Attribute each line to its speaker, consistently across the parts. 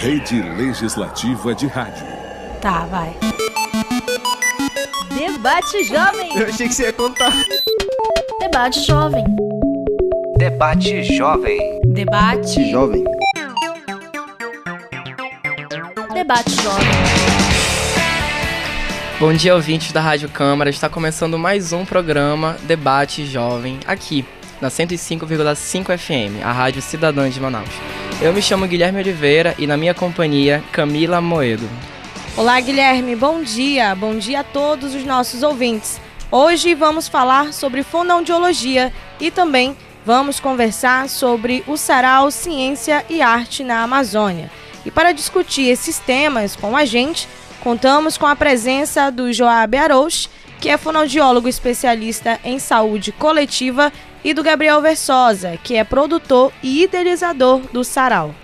Speaker 1: Rede Legislativa de Rádio.
Speaker 2: Tá, vai.
Speaker 3: Debate Jovem.
Speaker 4: Eu achei que você ia contar.
Speaker 3: Debate Jovem.
Speaker 5: Debate Jovem.
Speaker 2: Debate.
Speaker 4: Jovem.
Speaker 3: Debate Jovem.
Speaker 6: Bom dia, ouvintes da Rádio Câmara. Está começando mais um programa Debate Jovem aqui na 105,5 FM, a Rádio Cidadã de Manaus. Eu me chamo Guilherme Oliveira e na minha companhia Camila Moedo.
Speaker 2: Olá, Guilherme. Bom dia. Bom dia a todos os nossos ouvintes. Hoje vamos falar sobre fonoaudiologia e também vamos conversar sobre o Sarau Ciência e Arte na Amazônia. E para discutir esses temas com a gente, contamos com a presença do Joab Arouche, que é fonoaudiólogo especialista em saúde coletiva, e do Gabriel Versosa, que é produtor e idealizador do Sarau.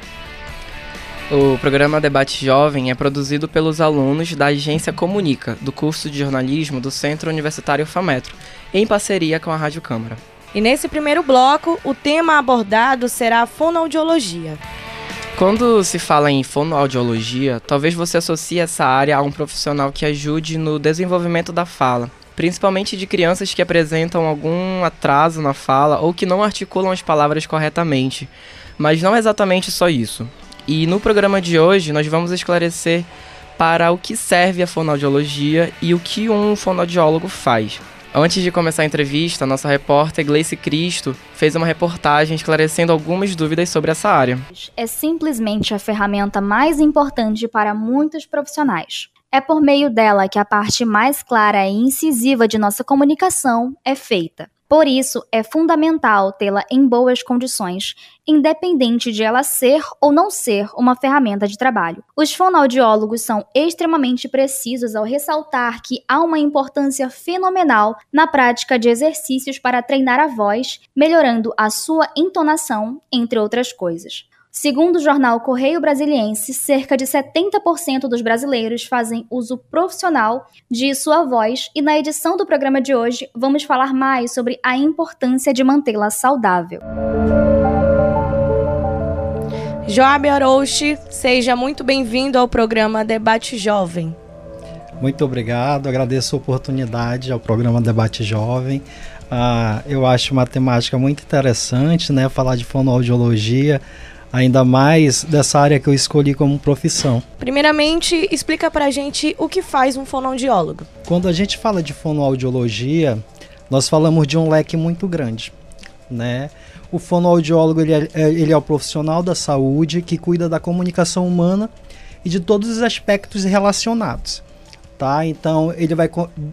Speaker 6: O programa Debate Jovem é produzido pelos alunos da Agência Comunica, do curso de jornalismo do Centro Universitário FAMetro, em parceria com a Rádio Câmara.
Speaker 2: E nesse primeiro bloco, o tema abordado será a fonoaudiologia.
Speaker 6: Quando se fala em fonoaudiologia, talvez você associe essa área a um profissional que ajude no desenvolvimento da fala, principalmente de crianças que apresentam algum atraso na fala ou que não articulam as palavras corretamente. Mas não é exatamente só isso. E no programa de hoje nós vamos esclarecer para o que serve a fonoaudiologia e o que um fonoaudiólogo faz. Antes de começar a entrevista, nossa repórter Gleice Cristo fez uma reportagem esclarecendo algumas dúvidas sobre essa área.
Speaker 3: É simplesmente a ferramenta mais importante para muitos profissionais. É por meio dela que a parte mais clara e incisiva de nossa comunicação é feita. Por isso, é fundamental tê-la em boas condições, independente de ela ser ou não ser uma ferramenta de trabalho. Os fonoaudiólogos são extremamente precisos ao ressaltar que há uma importância fenomenal na prática de exercícios para treinar a voz, melhorando a sua entonação, entre outras coisas. Segundo o jornal Correio Brasiliense, cerca de 70% dos brasileiros fazem uso profissional de sua voz e na edição do programa de hoje vamos falar mais sobre a importância de mantê-la saudável.
Speaker 2: Joab Arouche, seja muito bem-vindo ao programa Debate Jovem.
Speaker 7: Muito obrigado, agradeço a oportunidade ao programa Debate Jovem. Ah, eu acho uma temática muito interessante, né? Falar de fonoaudiologia ainda mais dessa área que eu escolhi como profissão.
Speaker 2: Primeiramente, explica pra gente o que faz um fonoaudiólogo.
Speaker 7: Quando a gente fala de fonoaudiologia, nós falamos de um leque muito grande, né? O fonoaudiólogo ele é, ele é o profissional da saúde que cuida da comunicação humana e de todos os aspectos relacionados. Tá? Então, ele vai,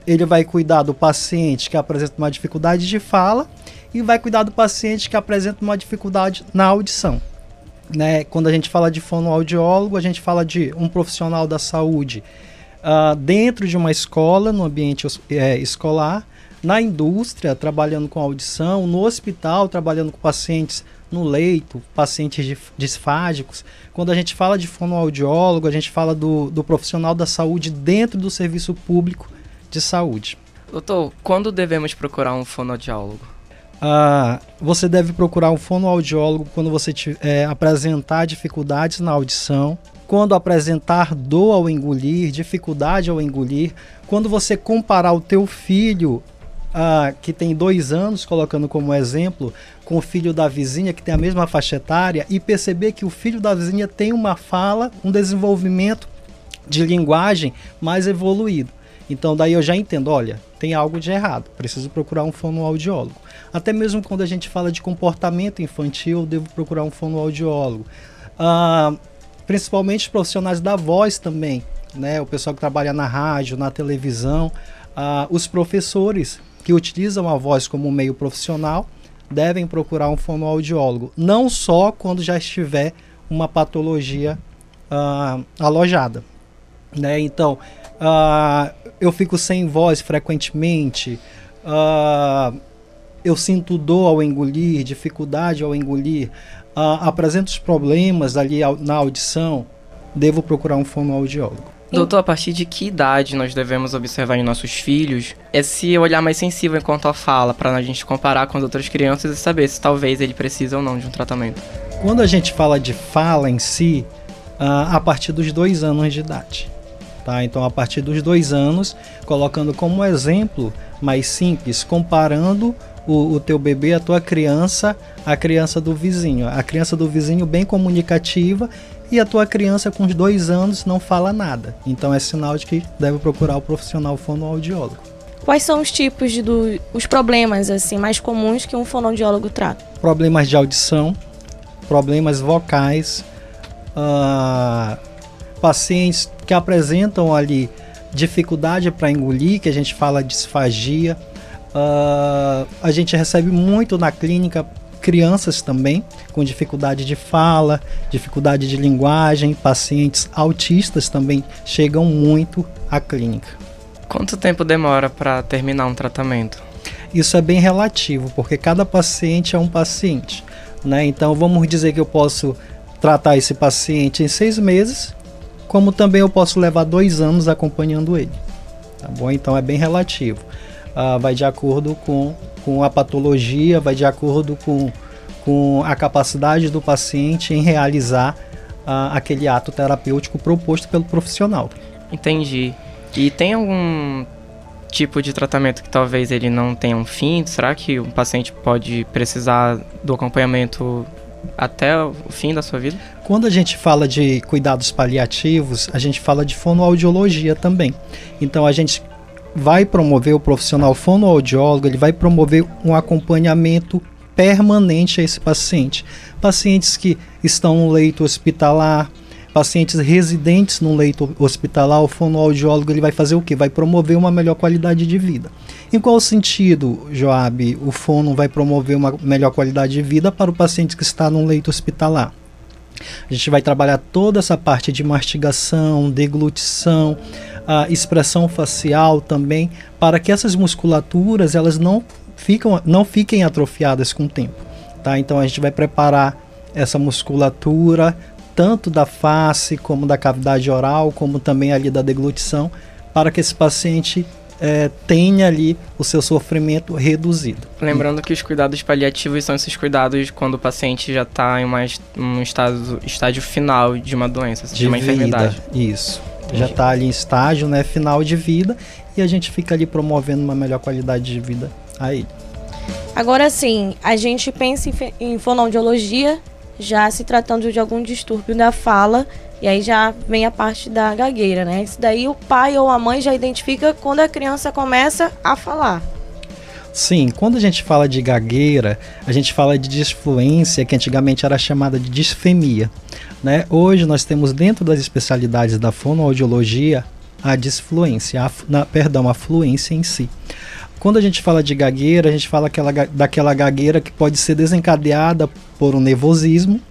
Speaker 7: ele vai cuidar do paciente que apresenta uma dificuldade de fala e vai cuidar do paciente que apresenta uma dificuldade na audição né, quando a gente fala de fonoaudiólogo, a gente fala de um profissional da saúde uh, dentro de uma escola, no ambiente é, escolar, na indústria, trabalhando com audição, no hospital, trabalhando com pacientes no leito, pacientes disfágicos. Quando a gente fala de fonoaudiólogo, a gente fala do, do profissional da saúde dentro do serviço público de saúde.
Speaker 6: Doutor, quando devemos procurar um fonoaudiólogo?
Speaker 7: Ah, você deve procurar um fonoaudiólogo quando você te, é, apresentar dificuldades na audição, quando apresentar dor ao engolir, dificuldade ao engolir, quando você comparar o teu filho ah, que tem dois anos, colocando como exemplo, com o filho da vizinha que tem a mesma faixa etária e perceber que o filho da vizinha tem uma fala, um desenvolvimento de linguagem mais evoluído. Então daí eu já entendo, olha, tem algo de errado, preciso procurar um fonoaudiólogo. Até mesmo quando a gente fala de comportamento infantil, eu devo procurar um fonoaudiólogo. Ah, principalmente profissionais da voz também, né? O pessoal que trabalha na rádio, na televisão, ah, os professores que utilizam a voz como meio profissional devem procurar um fonoaudiólogo, não só quando já estiver uma patologia ah, alojada, né? Então, ah, eu fico sem voz frequentemente. Uh, eu sinto dor ao engolir, dificuldade ao engolir, uh, apresento os problemas ali na audição, devo procurar um fonoaudiólogo.
Speaker 6: Doutor, a partir de que idade nós devemos observar em nossos filhos esse olhar mais sensível enquanto a fala, para a gente comparar com as outras crianças e saber se talvez ele precisa ou não de um tratamento?
Speaker 7: Quando a gente fala de fala em si, uh, a partir dos dois anos de idade. Tá? Então, a partir dos dois anos, colocando como exemplo mais simples, comparando o, o teu bebê, a tua criança, a criança do vizinho. A criança do vizinho bem comunicativa e a tua criança com os dois anos não fala nada. Então é sinal de que deve procurar o profissional fonoaudiólogo.
Speaker 2: Quais são os tipos de do, os problemas assim mais comuns que um fonoaudiólogo trata?
Speaker 7: Problemas de audição, problemas vocais, uh, pacientes que apresentam ali dificuldade para engolir, que a gente fala disfagia. Uh, a gente recebe muito na clínica crianças também com dificuldade de fala, dificuldade de linguagem, pacientes autistas também chegam muito à clínica.
Speaker 6: Quanto tempo demora para terminar um tratamento?
Speaker 7: Isso é bem relativo, porque cada paciente é um paciente. Né? Então vamos dizer que eu posso tratar esse paciente em seis meses, como também eu posso levar dois anos acompanhando ele. Tá bom? Então é bem relativo. Uh, vai de acordo com, com a patologia, vai de acordo com, com a capacidade do paciente em realizar uh, aquele ato terapêutico proposto pelo profissional.
Speaker 6: Entendi. E tem algum tipo de tratamento que talvez ele não tenha um fim? Será que o paciente pode precisar do acompanhamento até o fim da sua vida?
Speaker 7: Quando a gente fala de cuidados paliativos, a gente fala de fonoaudiologia também. Então a gente vai promover o profissional fonoaudiólogo, ele vai promover um acompanhamento permanente a esse paciente. Pacientes que estão no leito hospitalar, pacientes residentes no leito hospitalar, o fonoaudiólogo ele vai fazer o que? Vai promover uma melhor qualidade de vida. Em qual sentido, Joab, o fono vai promover uma melhor qualidade de vida para o paciente que está no leito hospitalar? A gente vai trabalhar toda essa parte de mastigação, deglutição, a expressão facial também, para que essas musculaturas elas não, ficam, não fiquem atrofiadas com o tempo. Tá? Então a gente vai preparar essa musculatura tanto da face, como da cavidade oral, como também ali da deglutição, para que esse paciente é, tenha ali o seu sofrimento reduzido.
Speaker 6: Lembrando que os cuidados paliativos são esses cuidados quando o paciente já está em uma, um estado, estágio final de uma doença, de, uma vida, enfermidade.
Speaker 7: Isso. Entendi. Já está ali em estágio né, final de vida e a gente fica ali promovendo uma melhor qualidade de vida a ele.
Speaker 2: Agora sim, a gente pensa em, em fonoaudiologia já se tratando de algum distúrbio da fala, e aí já vem a parte da gagueira, né? Isso daí o pai ou a mãe já identifica quando a criança começa a falar.
Speaker 7: Sim, quando a gente fala de gagueira, a gente fala de disfluência, que antigamente era chamada de disfemia. Né? Hoje nós temos dentro das especialidades da fonoaudiologia a disfluência, a, na, perdão, a fluência em si. Quando a gente fala de gagueira, a gente fala aquela, daquela gagueira que pode ser desencadeada por um nervosismo,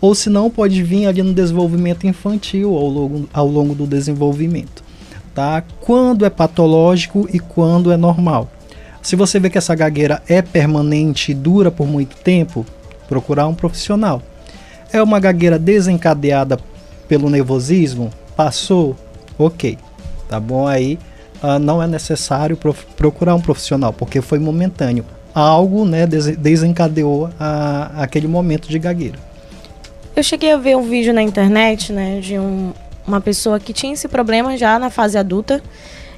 Speaker 7: ou se não, pode vir ali no desenvolvimento infantil ao longo, ao longo do desenvolvimento. Tá? Quando é patológico e quando é normal. Se você vê que essa gagueira é permanente e dura por muito tempo, procurar um profissional. É uma gagueira desencadeada pelo nervosismo? Passou? Ok. Tá bom aí uh, não é necessário procurar um profissional, porque foi momentâneo. Algo né, des desencadeou a, aquele momento de gagueira.
Speaker 2: Eu cheguei a ver um vídeo na internet né, de um, uma pessoa que tinha esse problema já na fase adulta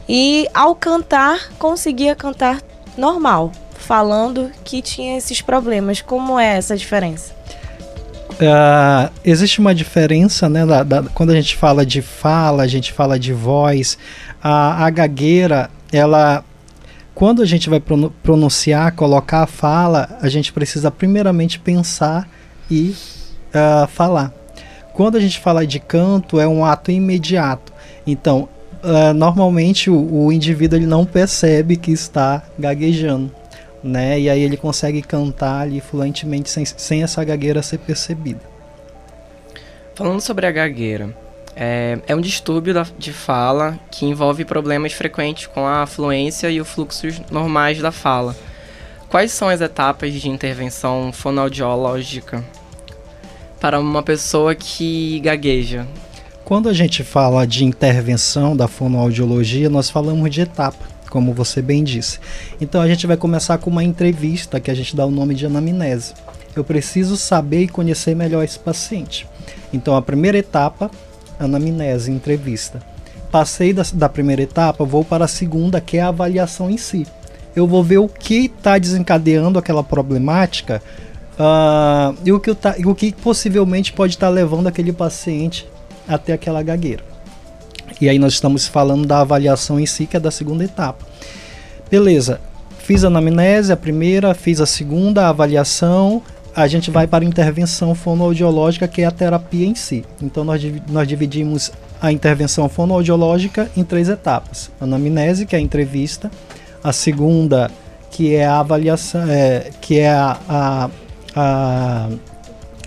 Speaker 2: e ao cantar conseguia cantar normal, falando que tinha esses problemas. Como é essa diferença?
Speaker 7: Uh, existe uma diferença, né? Da, da, quando a gente fala de fala, a gente fala de voz. A, a gagueira, ela. Quando a gente vai pronunciar, colocar a fala, a gente precisa primeiramente pensar e uh, falar. Quando a gente fala de canto, é um ato imediato. Então, uh, normalmente o, o indivíduo ele não percebe que está gaguejando né? E aí ele consegue cantar ali fluentemente sem, sem essa gagueira ser percebida.
Speaker 6: Falando sobre a gagueira, é, é um distúrbio da, de fala que envolve problemas frequentes com a fluência e os fluxos normais da fala. Quais são as etapas de intervenção fonoaudiológica para uma pessoa que gagueja?
Speaker 7: Quando a gente fala de intervenção da fonoaudiologia, nós falamos de etapa como você bem disse. Então a gente vai começar com uma entrevista que a gente dá o nome de anamnese. Eu preciso saber e conhecer melhor esse paciente. Então, a primeira etapa, anamnese, entrevista. Passei da, da primeira etapa, vou para a segunda, que é a avaliação em si. Eu vou ver o que está desencadeando aquela problemática uh, e, o que tá, o que possivelmente pode estar tá levando aquele paciente até aquela gagueira. E aí nós estamos falando da avaliação em si, que é da segunda etapa. Beleza, fiz a anamnese, a primeira, fiz a segunda, a avaliação, a gente vai para a intervenção fonoaudiológica, que é a terapia em si. Então nós, nós dividimos a intervenção fonoaudiológica em três etapas: a anamnese, que é a entrevista, a segunda, que é a avaliação, é, que é a, a, a,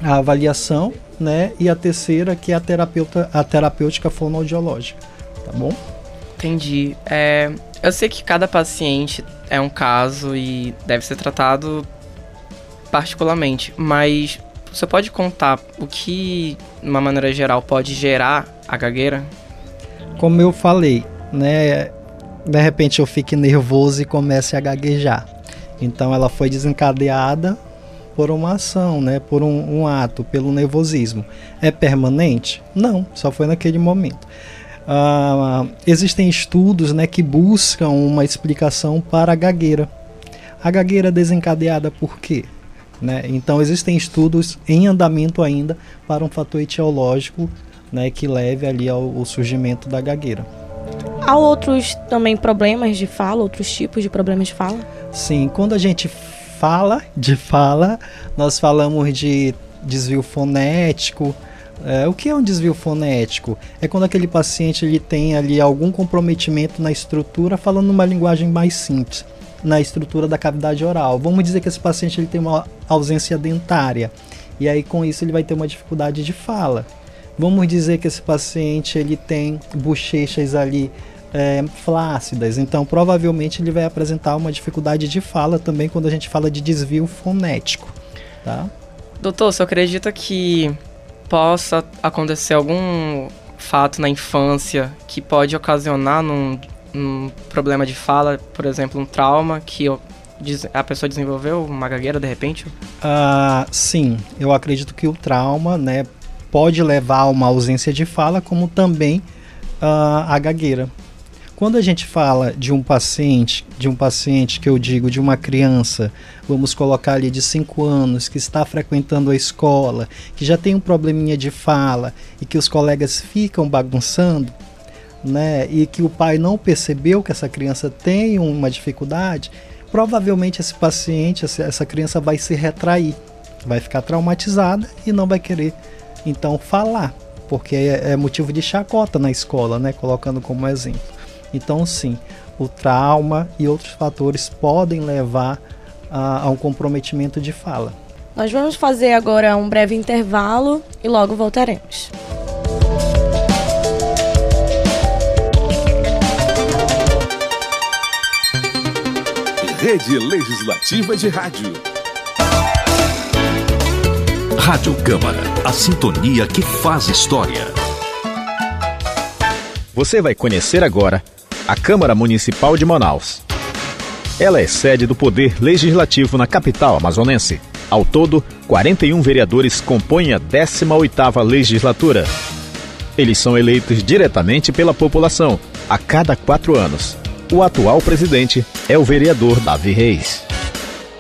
Speaker 7: a, avaliação, né? E a terceira, que é a, terapeuta, a terapêutica fonoaudiológica. Tá bom?
Speaker 6: Entendi. É, eu sei que cada paciente é um caso e deve ser tratado particularmente, mas você pode contar o que, de uma maneira geral, pode gerar a gagueira?
Speaker 7: Como eu falei, né? De repente eu fique nervoso e comece a gaguejar. Então ela foi desencadeada por uma ação, né? Por um, um ato, pelo nervosismo. É permanente? Não, só foi naquele momento. Uh, existem estudos né, que buscam uma explicação para a gagueira. A gagueira é desencadeada por quê? Né? Então existem estudos em andamento ainda para um fator etiológico né, que leve ali ao, ao surgimento da gagueira.
Speaker 2: Há outros também problemas de fala, outros tipos de problemas de fala?
Speaker 7: Sim, quando a gente fala de fala, nós falamos de desvio fonético. É, o que é um desvio fonético? É quando aquele paciente ele tem ali algum comprometimento na estrutura, falando uma linguagem mais simples na estrutura da cavidade oral. Vamos dizer que esse paciente ele tem uma ausência dentária e aí com isso ele vai ter uma dificuldade de fala. Vamos dizer que esse paciente ele tem bochechas ali é, flácidas, então provavelmente ele vai apresentar uma dificuldade de fala também quando a gente fala de desvio fonético, tá?
Speaker 6: Doutor, você acredita que possa acontecer algum fato na infância que pode ocasionar num um problema de fala, por exemplo, um trauma que a pessoa desenvolveu uma gagueira de repente?
Speaker 7: Uh, sim, eu acredito que o trauma, né, pode levar a uma ausência de fala, como também uh, a gagueira. Quando a gente fala de um paciente, de um paciente que eu digo de uma criança, vamos colocar ali de 5 anos, que está frequentando a escola, que já tem um probleminha de fala e que os colegas ficam bagunçando, né, e que o pai não percebeu que essa criança tem uma dificuldade, provavelmente esse paciente, essa criança vai se retrair, vai ficar traumatizada e não vai querer então falar, porque é, é motivo de chacota na escola, né, colocando como exemplo. Então sim, o trauma e outros fatores podem levar a, a um comprometimento de fala.
Speaker 2: Nós vamos fazer agora um breve intervalo e logo voltaremos.
Speaker 1: Rede Legislativa de Rádio.
Speaker 4: Rádio Câmara, a sintonia que faz história.
Speaker 8: Você vai conhecer agora a Câmara Municipal de Manaus. Ela é sede do Poder Legislativo na capital amazonense. Ao todo, 41 vereadores compõem a 18ª legislatura. Eles são eleitos diretamente pela população, a cada quatro anos o atual presidente é o vereador Davi Reis.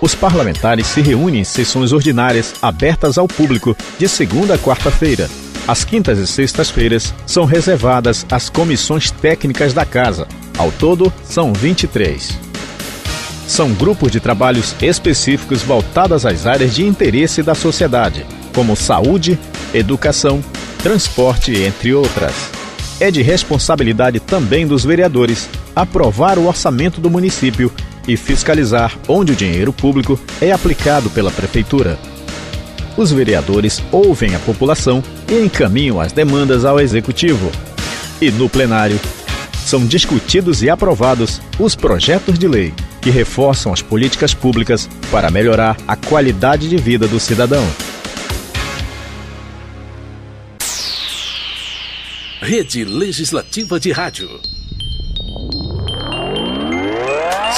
Speaker 8: Os parlamentares se reúnem em sessões ordinárias abertas ao público de segunda a quarta-feira. As quintas e sextas-feiras são reservadas às comissões técnicas da casa. Ao todo, são 23. São grupos de trabalhos específicos voltados às áreas de interesse da sociedade, como saúde, educação, transporte, entre outras. É de responsabilidade também dos vereadores aprovar o orçamento do município e fiscalizar onde o dinheiro público é aplicado pela prefeitura. Os vereadores ouvem a população e encaminham as demandas ao executivo. E no plenário são discutidos e aprovados os projetos de lei que reforçam as políticas públicas para melhorar a qualidade de vida do cidadão.
Speaker 4: Rede Legislativa de Rádio.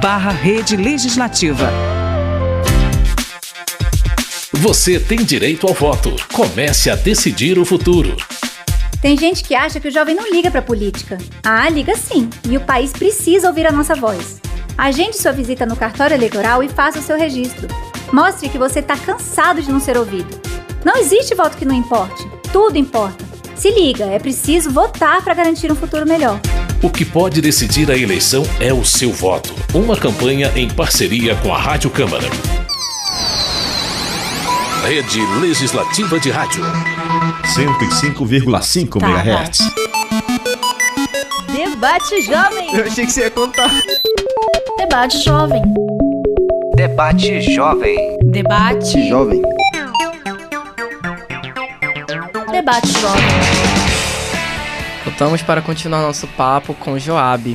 Speaker 9: barra rede legislativa.
Speaker 4: Você tem direito ao voto. Comece a decidir o futuro.
Speaker 10: Tem gente que acha que o jovem não liga para política. Ah, liga sim. E o país precisa ouvir a nossa voz. Agende sua visita no cartório eleitoral e faça o seu registro. Mostre que você está cansado de não ser ouvido. Não existe voto que não importe. Tudo importa. Se liga, é preciso votar para garantir um futuro melhor.
Speaker 4: O que pode decidir a eleição é o seu voto. Uma campanha em parceria com a Rádio Câmara. Rede Legislativa de Rádio.
Speaker 1: 105,5
Speaker 2: Tá,
Speaker 1: MHz.
Speaker 10: Debate Jovem!
Speaker 6: Eu achei que você ia contar.
Speaker 3: Debate jovem.
Speaker 5: Debate Jovem.
Speaker 2: Debate.
Speaker 11: Jovem.
Speaker 3: Debate jovem.
Speaker 6: Voltamos para continuar nosso papo com Joab.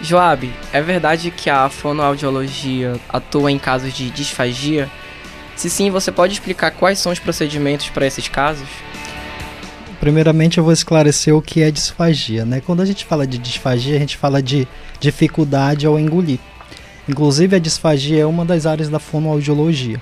Speaker 6: Joab, é verdade que a fonoaudiologia atua em casos de disfagia? Se sim, você pode explicar quais são os procedimentos para esses casos?
Speaker 7: Primeiramente eu vou esclarecer o que é disfagia, né? Quando a gente fala de disfagia, a gente fala de dificuldade ao engolir. Inclusive a disfagia é uma das áreas da fonoaudiologia.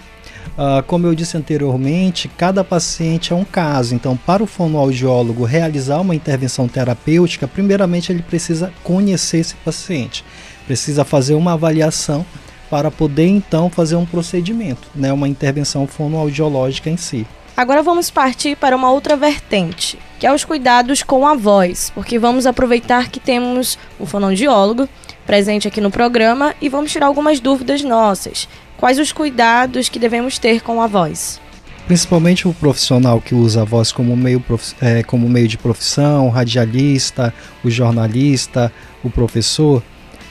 Speaker 7: Ah, como eu disse anteriormente, cada paciente é um caso. Então, para o fonoaudiólogo realizar uma intervenção terapêutica, primeiramente ele precisa conhecer esse paciente, precisa fazer uma avaliação para poder então fazer um procedimento, né, uma intervenção fonoaudiológica em si.
Speaker 2: Agora vamos partir para uma outra vertente, que é os cuidados com a voz, porque vamos aproveitar que temos um fonoaudiólogo presente aqui no programa e vamos tirar algumas dúvidas nossas. Quais os cuidados que devemos ter com a voz?
Speaker 7: Principalmente o profissional que usa a voz como meio, eh, como meio de profissão, o radialista, o jornalista, o professor,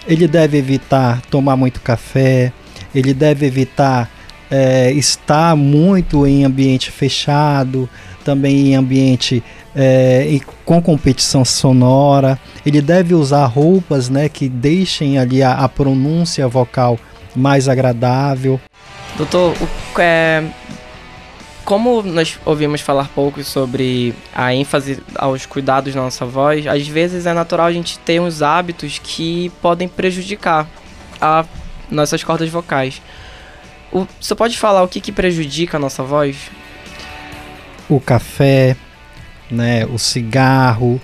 Speaker 7: ele deve evitar tomar muito café, ele deve evitar eh, estar muito em ambiente fechado, também em ambiente e com competição sonora. Ele deve usar roupas né, que deixem ali a, a pronúncia vocal mais agradável.
Speaker 6: Doutor, o- é, como nós ouvimos falar pouco sobre a ênfase aos cuidados na nossa voz, às vezes é natural a gente ter uns hábitos que podem prejudicar a nossas cordas vocais. O, você pode falar o que, que prejudica a nossa voz?
Speaker 7: o café, né, o cigarro,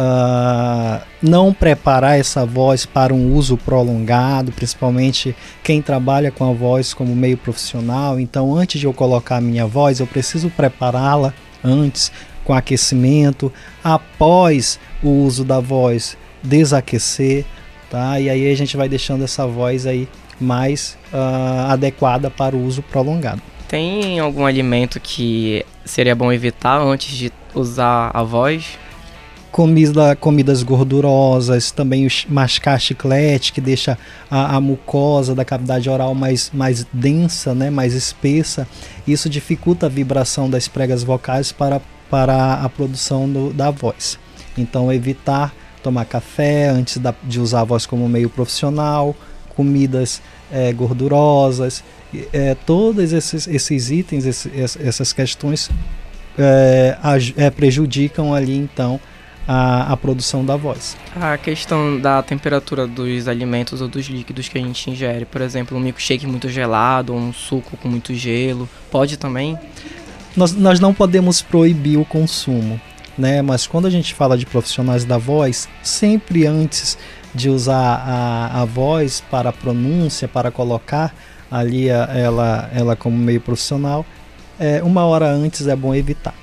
Speaker 7: ah, não preparar essa voz para um uso prolongado, principalmente quem trabalha com a voz como meio profissional. Então, antes de eu colocar a minha voz, eu preciso prepará-la antes com aquecimento, após o uso da voz, desaquecer, tá? E aí a gente vai deixando essa voz aí mais ah, adequada para o uso prolongado.
Speaker 6: Tem algum alimento que seria bom evitar antes de usar a voz?
Speaker 7: Comida, comidas gordurosas, também mascar chiclete, que deixa a, a mucosa da cavidade oral mais, mais densa, né, mais espessa. Isso dificulta a vibração das pregas vocais para, para a produção do- da voz. Então, evitar tomar café antes da- de usar a voz como meio profissional, comidas eh, gordurosas, eh, todos esses, esses itens, esse- ess- essas questões eh, prejudicam ali então a, a produção da voz.
Speaker 6: A questão da temperatura dos alimentos ou dos líquidos que a gente ingere, por exemplo, um milkshake muito gelado ou um suco com muito gelo, pode também?
Speaker 7: Nós, nós não podemos proibir o consumo, né? Mas quando a gente fala de profissionais da voz, sempre antes de usar a, a voz para a pronúncia, para colocar ali a- ela, ela como meio profissional, é, uma hora antes é bom evitar,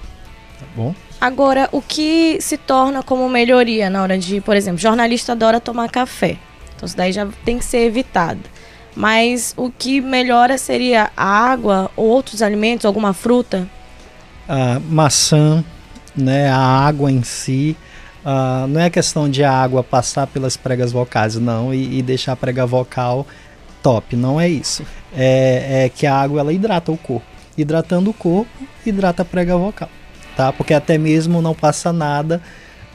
Speaker 7: tá bom?
Speaker 2: Agora, o que se torna como melhoria na hora de, por exemplo, jornalista adora tomar café. Então isso daí já tem que ser evitado. Mas o que melhora seria a água, outros alimentos, alguma fruta?
Speaker 7: a maçã, né, a água em si. ah, não é questão de a água passar pelas pregas vocais, não, e, e deixar a prega vocal top, não é isso. É, é que a água ela hidrata o corpo. Hidratando o corpo, hidrata a prega vocal, tá? Porque até mesmo não passa nada,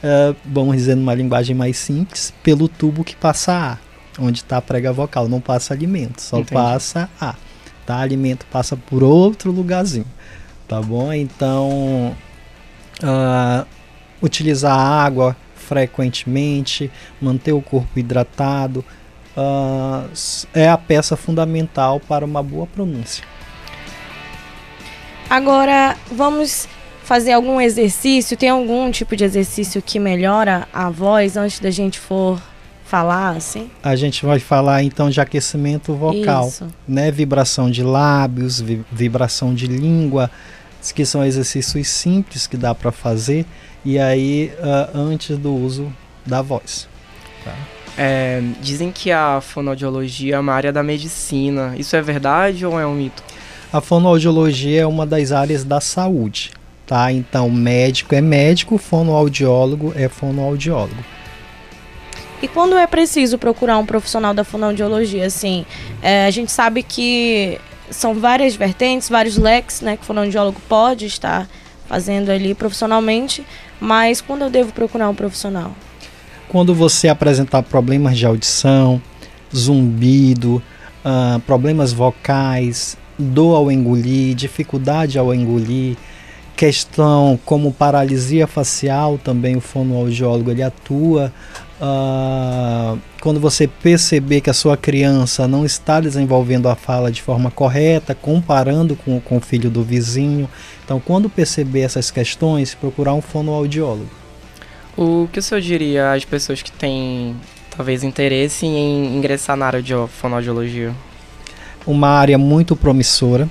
Speaker 7: uh, vamos dizer numa linguagem mais simples, pelo tubo que passa ar, onde está a prega vocal, não passa alimento, só Entendi. passa ar, tá? Alimento passa por outro lugarzinho, tá bom? Então, uh, utilizar água frequentemente, manter o corpo hidratado, uh, é a peça fundamental para uma boa pronúncia.
Speaker 2: Agora, vamos fazer algum exercício? Tem algum tipo de exercício que melhora a voz antes da gente for falar assim?
Speaker 7: A gente vai falar então de aquecimento vocal, Isso. né? Vibração de lábios, vi vibração de língua, que são exercícios simples que dá para fazer e aí uh, antes do uso da voz. Tá?
Speaker 6: É, dizem que a fonoaudiologia é uma área da medicina. Isso é verdade ou é um mito?
Speaker 7: A fonoaudiologia é uma das áreas da saúde, tá? Então, médico é médico, fonoaudiólogo é fonoaudiólogo.
Speaker 2: E quando é preciso procurar um profissional da fonoaudiologia, assim, é, a gente sabe que são várias vertentes, vários leques, né, que o fonoaudiólogo pode estar fazendo ali profissionalmente, mas quando eu devo procurar um profissional?
Speaker 7: Quando você apresentar problemas de audição, zumbido, uh, problemas vocais, dor ao engolir, dificuldade ao engolir, questão como paralisia facial, também o fonoaudiólogo ele atua. Uh, quando você perceber que a sua criança não está desenvolvendo a fala de forma correta, comparando com, com o filho do vizinho. Então, quando perceber essas questões, procurar um fonoaudiólogo.
Speaker 6: O que o senhor diria às pessoas que têm talvez interesse em ingressar na área de fonoaudiologia?
Speaker 7: Uma área muito promissora,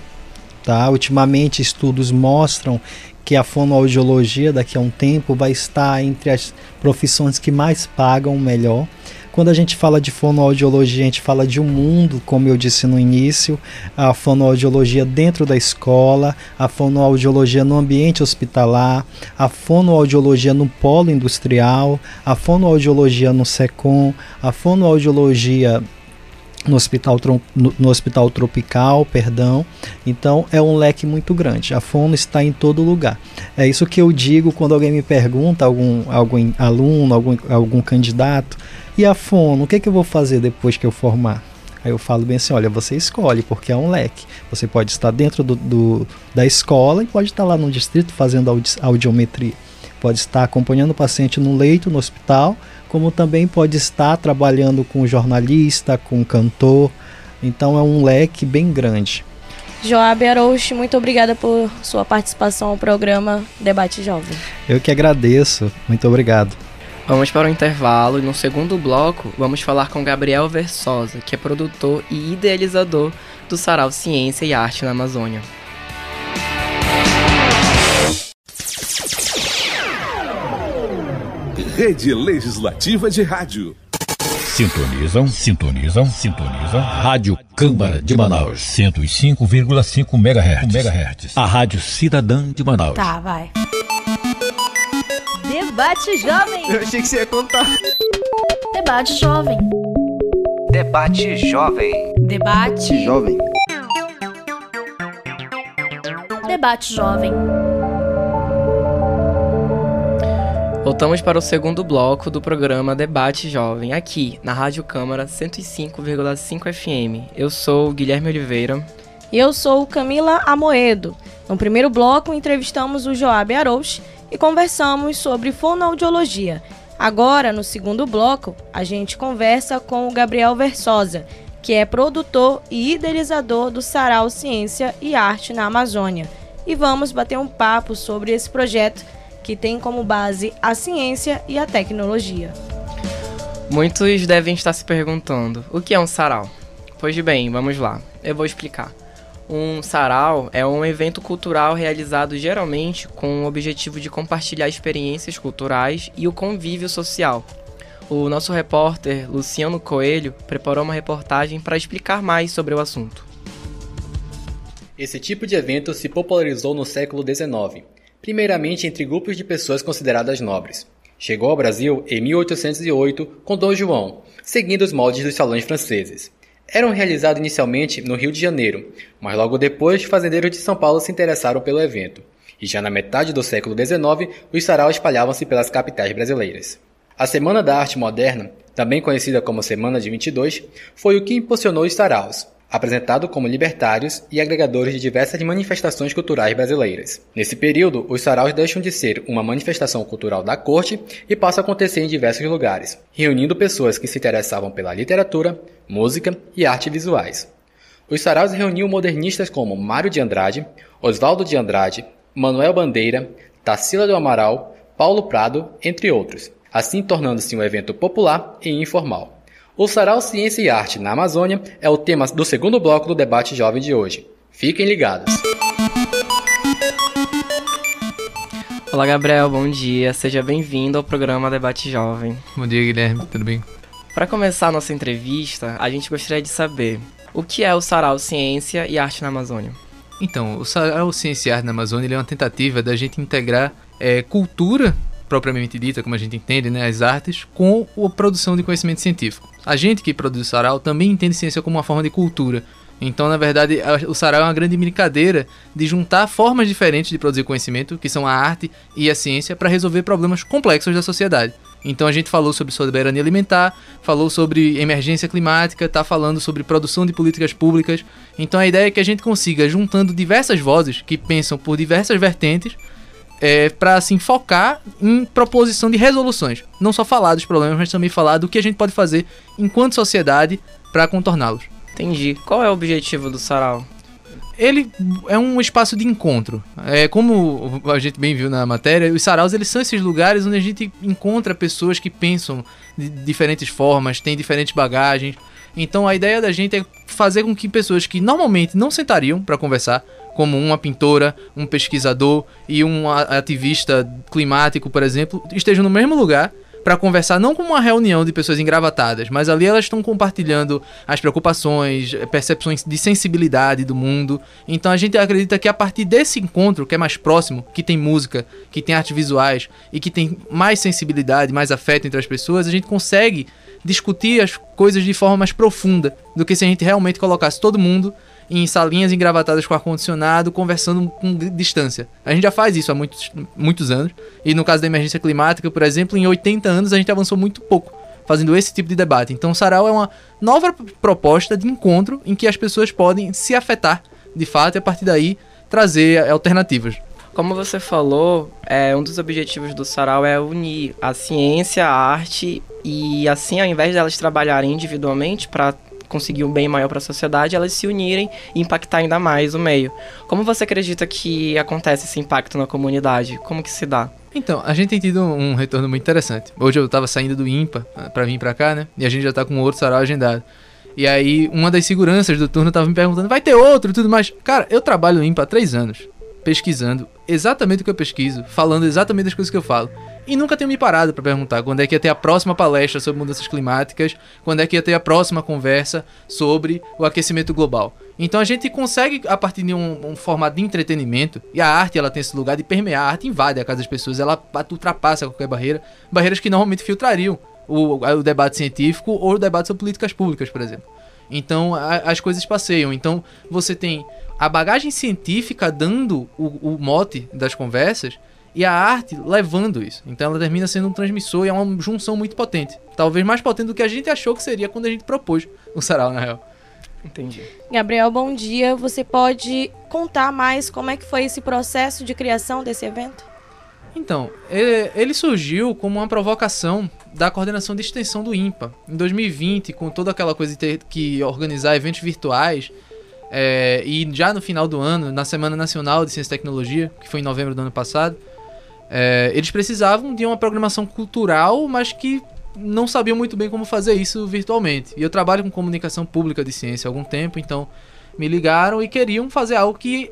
Speaker 7: tá? Ultimamente estudos mostram que a fonoaudiologia daqui a um tempo vai estar entre as profissões que mais pagam melhor. Quando a gente fala de fonoaudiologia, a gente fala de um mundo, como eu disse no início, a fonoaudiologia dentro da escola, a fonoaudiologia no ambiente hospitalar, a fonoaudiologia no polo industrial, a fonoaudiologia no SECOM, a fonoaudiologia no hospital, no, no, hospital tropical, perdão. Então é um leque muito grande. A fono está em todo lugar. É isso que eu digo quando alguém me pergunta, algum, algum aluno, algum, algum candidato, e a fono, o que, é que eu vou fazer depois que eu formar? Aí eu falo bem assim, olha, você escolhe, porque é um leque. Você pode estar dentro do, do da escola e pode estar lá no distrito fazendo audi audiometria. Pode estar acompanhando o paciente no leito, no hospital, como também pode estar trabalhando com jornalista, com cantor. Então é um leque bem grande.
Speaker 2: Joab Arouche, muito obrigada por sua participação ao programa Debate Jovem.
Speaker 7: Eu que agradeço. Muito obrigado.
Speaker 6: Vamos para o intervalo e no segundo bloco vamos falar com Gabriel Versosa, que é produtor e idealizador do Sarau Ciência e Arte na Amazônia.
Speaker 1: Rede Legislativa de Rádio.
Speaker 11: Sintonizam, sintonizam, sintonizam. Rádio Câmara de Manaus. 105,5 MHz. MHz. A Rádio Cidadã de Manaus.
Speaker 2: Tá, vai.
Speaker 12: Debate Jovem.
Speaker 13: Eu achei que você ia contar.
Speaker 12: Debate Jovem.
Speaker 5: Debate Jovem.
Speaker 12: Debate
Speaker 13: Jovem.
Speaker 12: Debate Jovem.
Speaker 6: Voltamos para o segundo bloco do programa Debate Jovem, aqui na Rádio Câmara 105,5 FM. Eu sou Guilherme Oliveira.
Speaker 2: E eu sou Camila Amoedo. No primeiro bloco, entrevistamos o Joab Arouche e conversamos sobre fonoaudiologia. Agora, no segundo bloco, a gente conversa com o Gabriel Versosa, que é produtor e idealizador do Sarau Ciência e Arte na Amazônia. E vamos bater um papo sobre esse projeto que tem como base a ciência e a tecnologia.
Speaker 6: Muitos devem estar se perguntando: o que é um sarau? Pois bem, vamos lá, eu vou explicar. Um sarau é um evento cultural realizado geralmente com o objetivo de compartilhar experiências culturais e o convívio social. O nosso repórter Luciano Coelho preparou uma reportagem para explicar mais sobre o assunto.
Speaker 14: Esse tipo de evento se popularizou no século XIX, primeiramente entre grupos de pessoas consideradas nobres. Chegou ao Brasil em 1808 com Dom João, seguindo os moldes dos salões franceses. Eram realizados inicialmente no Rio de Janeiro, mas logo depois fazendeiros de São Paulo se interessaram pelo evento. E já na metade do século XIX, os saraus espalhavam-se pelas capitais brasileiras. A Semana da Arte Moderna, também conhecida como Semana de 22, foi o que impulsionou os saraus, apresentado como libertários e agregadores de diversas manifestações culturais brasileiras. Nesse período, os saraus deixam de ser uma manifestação cultural da corte e passam a acontecer em diversos lugares, reunindo pessoas que se interessavam pela literatura, música e arte visuais. Os saraus reuniam modernistas como Mário de Andrade, Oswaldo de Andrade, Manuel Bandeira, Tarsila do Amaral, Paulo Prado, entre outros, assim tornando-se um evento popular e informal. O Sarau Ciência e Arte na Amazônia é o tema do segundo bloco do debate jovem de hoje. Fiquem ligados.
Speaker 6: Olá, Gabriel, bom dia. Seja bem-vindo ao programa Debate Jovem.
Speaker 13: Bom dia, Guilherme, tudo bem?
Speaker 6: Para começar a nossa entrevista, a gente gostaria de saber o que é o Sarau Ciência e Arte na Amazônia.
Speaker 13: Então, o Sarau Ciência e Arte na Amazônia é uma tentativa da gente integrar é, cultura propriamente dita, como a gente entende, né, as artes, com a produção de conhecimento científico. A gente que produz o sarau também entende ciência como uma forma de cultura. Então, na verdade, o sarau é uma grande brincadeira de juntar formas diferentes de produzir conhecimento, que são a arte e a ciência, para resolver problemas complexos da sociedade. Então a gente falou sobre soberania alimentar, falou sobre emergência climática, está falando sobre produção de políticas públicas. Então a ideia é que a gente consiga, juntando diversas vozes que pensam por diversas vertentes, é, para assim focar em proposição de resoluções, não só falar dos problemas, mas também falar do que a gente pode fazer enquanto sociedade para contorná-los.
Speaker 6: Entendi. Qual é o objetivo do sarau?
Speaker 13: Ele é um espaço de encontro. É como a gente bem viu na matéria, os saraus eles são esses lugares onde a gente encontra pessoas que pensam de diferentes formas, têm diferentes bagagens. Então a ideia da gente é fazer com que pessoas que normalmente não sentariam para conversar como uma pintora, um pesquisador e um ativista climático, por exemplo, estejam no mesmo lugar para conversar não como uma reunião de pessoas engravatadas, mas ali elas estão compartilhando as preocupações, percepções de sensibilidade do mundo. Então a gente acredita que a partir desse encontro, que é mais próximo, que tem música, que tem artes visuais e que tem mais sensibilidade, mais afeto entre as pessoas, a gente consegue discutir as coisas de forma mais profunda do que se a gente realmente colocasse todo mundo em salinhas engravatadas com ar-condicionado, conversando com distância. A gente já faz isso há muitos, muitos anos. E no caso da emergência climática, por exemplo, em 80 anos a gente avançou muito pouco fazendo esse tipo de debate. Então, o Sarau é uma nova proposta de encontro em que as pessoas podem se afetar de fato e a partir daí trazer alternativas.
Speaker 6: Como você falou, é, um dos objetivos do Sarau é unir a ciência, a arte e assim, ao invés delas trabalharem individualmente para conseguir um bem maior para a sociedade, elas se unirem e impactar ainda mais o meio. Como você acredita que acontece esse impacto na comunidade? Como que se dá?
Speaker 13: Então, a gente tem tido um retorno muito interessante. Hoje eu estava saindo do IMPA ah, para vir para cá, né? E a gente já está com outro sarau agendado. E aí, uma das seguranças do turno estava me perguntando: vai ter outro e tudo mais? Cara, eu trabalho no IMPA há três anos, pesquisando exatamente o que eu pesquiso, falando exatamente as coisas que eu falo. E nunca tenho me parado para perguntar quando é que ia ter a próxima palestra sobre mudanças climáticas, quando é que ia ter a próxima conversa sobre o aquecimento global. Então a gente consegue, a partir de um, um, formato de entretenimento, e a arte ela tem esse lugar de permear, a arte invade a casa das pessoas, ela ultrapassa qualquer barreira, barreiras que normalmente filtrariam o, o debate científico ou o debate sobre políticas públicas, por exemplo. Então a, as coisas passeiam. Então você tem a bagagem científica dando o, o mote das conversas, e a arte levando isso. Então ela termina sendo um transmissor e é uma junção muito potente. Talvez mais potente do que a gente achou que seria quando a gente propôs o sarau, na real.
Speaker 6: Entendi.
Speaker 2: Gabriel, bom dia. Você pode contar mais como é que foi esse processo de criação desse evento?
Speaker 13: Então, ele surgiu como uma provocação da coordenação de extensão do IMPA. Em 2020, com toda aquela coisa de ter que organizar eventos virtuais, é, e já no final do ano, na Semana Nacional de Ciência e Tecnologia, que foi em novembro do ano passado, é, eles precisavam de uma programação cultural, mas que não sabiam muito bem como fazer isso virtualmente. E eu trabalho com comunicação pública de ciência há algum tempo, então me ligaram e queriam fazer algo que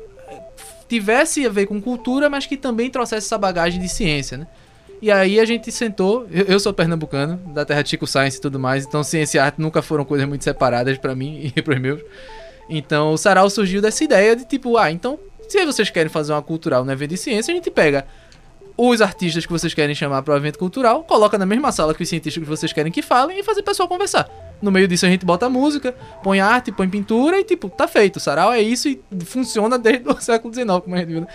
Speaker 13: tivesse a ver com cultura, mas que também trouxesse essa bagagem de ciência, né? E aí a gente sentou, eu, sou pernambucano, da terra Chico Science e tudo mais, então ciência e arte nunca foram coisas muito separadas para mim e para os meus. Então o sarau surgiu dessa ideia de tipo, ah, então se vocês querem fazer uma cultural no evento de ciência, a gente pega os artistas que vocês querem chamar para o evento cultural, coloca na mesma sala que os cientistas que vocês querem que falem e fazer o pessoal conversar. No meio disso a gente bota música, põe arte, põe pintura e tipo, tá feito. O sarau é isso e funciona desde o século XIX, como a viu. né?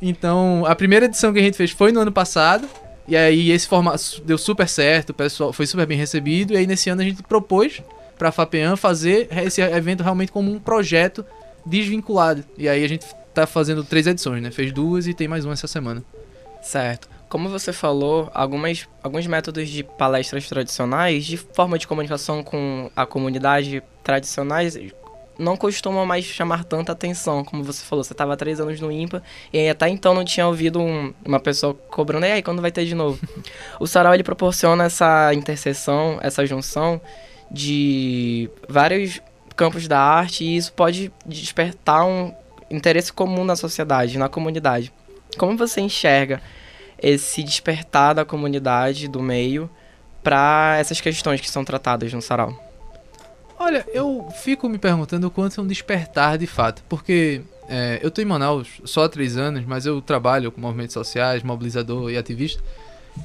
Speaker 13: Então, a primeira edição que a gente fez foi no ano passado. E aí esse formato deu super certo, o pessoal foi super bem recebido. E aí nesse ano a gente propôs pra FAPEAN fazer esse evento realmente como um projeto desvinculado. E aí a gente tá fazendo três edições, né? Fez duas e tem mais uma essa semana.
Speaker 6: Certo. Como você falou, algumas, alguns métodos de palestras tradicionais, de forma de comunicação com a comunidade tradicionais, não costumam mais chamar tanta atenção. Como você falou, você estava há três anos no IMPA e até então não tinha ouvido um- uma pessoa cobrando, e aí, quando vai ter de novo? o Sarau, ele proporciona essa interseção, essa junção de vários campos da arte e isso pode despertar um interesse comum na sociedade, na comunidade. Como você enxerga esse despertar da comunidade, do meio, para essas questões que são tratadas no sarau?
Speaker 13: Olha, eu fico me perguntando o quanto é um despertar de fato, porque é, eu tô em Manaus só há três anos, mas eu trabalho com movimentos sociais, mobilizador e ativista.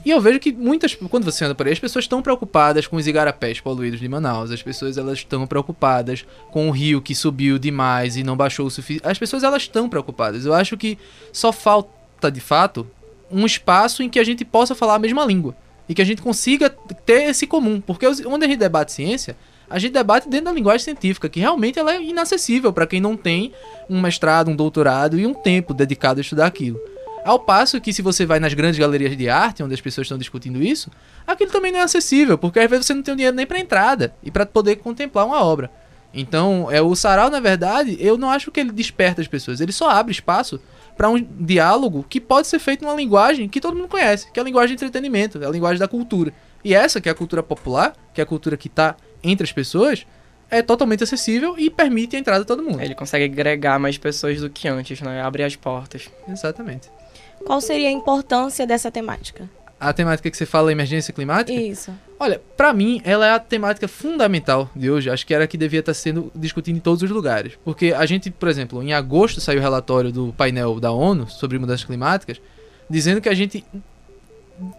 Speaker 13: E eu vejo que muitas, quando você anda por aí, as pessoas estão preocupadas com os igarapés poluídos de Manaus. As pessoas elas estão preocupadas com o rio que subiu demais e não baixou o suficiente. As pessoas elas estão preocupadas. Eu acho que só falta de fato um espaço em que a gente possa falar a mesma língua e que a gente consiga ter esse comum, porque onde a gente debate ciência, a gente debate dentro da linguagem científica, que realmente ela é inacessível para quem não tem um mestrado, um doutorado e um tempo dedicado a estudar aquilo. Ao passo que se você vai nas grandes galerias de arte, onde as pessoas estão discutindo isso, aquilo também não é acessível, porque às vezes você não tem o dinheiro nem para entrada e para poder contemplar uma obra. Então, é o sarau, na verdade, eu não acho que ele desperta as pessoas, ele só abre espaço para um diálogo que pode ser feito numa linguagem que todo mundo conhece, que é a linguagem de entretenimento, é a linguagem da cultura. E essa, que é a cultura popular, que é a cultura que está entre as pessoas, é totalmente acessível e permite a entrada de todo mundo.
Speaker 6: Ele consegue agregar mais pessoas do que antes, né? Abre as portas.
Speaker 13: Exatamente.
Speaker 2: Qual seria a importância dessa temática?
Speaker 13: A temática que você fala é emergência climática?
Speaker 2: Isso.
Speaker 13: Olha, pra mim, ela é a temática fundamental de hoje. Acho que era a que devia estar sendo discutida em todos os lugares. Porque a gente, por exemplo, em agosto saiu o relatório do painel da ONU sobre mudanças climáticas, dizendo que a gente,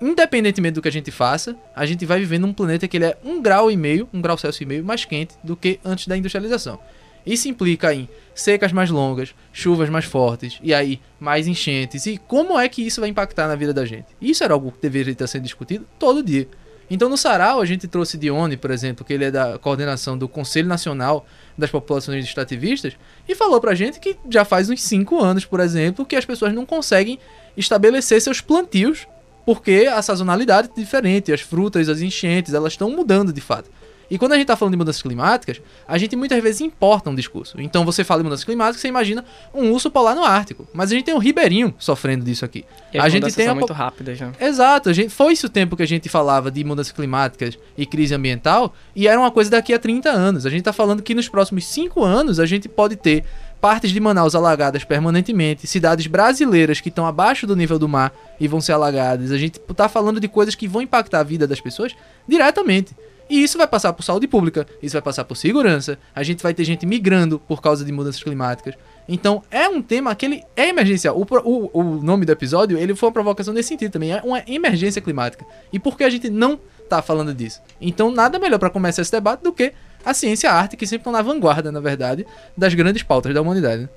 Speaker 13: independentemente do que a gente faça, a gente vai viver num planeta que ele é um grau e meio, um grau Celsius e meio mais quente do que antes da industrialização. Isso implica em secas mais longas, chuvas mais fortes, e aí mais enchentes. E como é que isso vai impactar na vida da gente? Isso era algo que deveria estar sendo discutido todo dia. Então no Sarau a gente trouxe Dione, por exemplo, que ele é da coordenação do Conselho Nacional das Populações Extrativistas, e falou pra gente que já faz uns 5 anos, por exemplo, que as pessoas não conseguem estabelecer seus plantios porque a sazonalidade é diferente, as frutas, as enchentes, elas estão mudando de fato. E quando a gente está falando de mudanças climáticas, a gente muitas vezes importa um discurso. Então você fala de mudanças climáticas, você imagina um urso polar no Ártico. Mas a gente tem um ribeirinho sofrendo disso aqui.
Speaker 6: E
Speaker 13: a gente tem
Speaker 6: são
Speaker 13: a po-
Speaker 6: muito rápidas já.
Speaker 13: Exato, a gente, foi isso o tempo que a gente falava de mudanças climáticas e crise ambiental, e era uma coisa daqui a 30 anos. A gente tá falando que nos próximos 5 anos a gente pode ter partes de Manaus alagadas permanentemente, cidades brasileiras que estão abaixo do nível do mar e vão ser alagadas. A gente tá falando de coisas que vão impactar a vida das pessoas diretamente. E isso vai passar por saúde pública, isso vai passar por segurança, a gente vai ter gente migrando por causa de mudanças climáticas. Então é um tema que ele é emergencial. O, o, o nome do episódio ele foi uma provocação nesse sentido também. É uma emergência climática. E por que a gente não tá falando disso? Então nada melhor para começar esse debate do que a ciência e a arte, que sempre estão na vanguarda, na verdade, das grandes pautas da humanidade. né?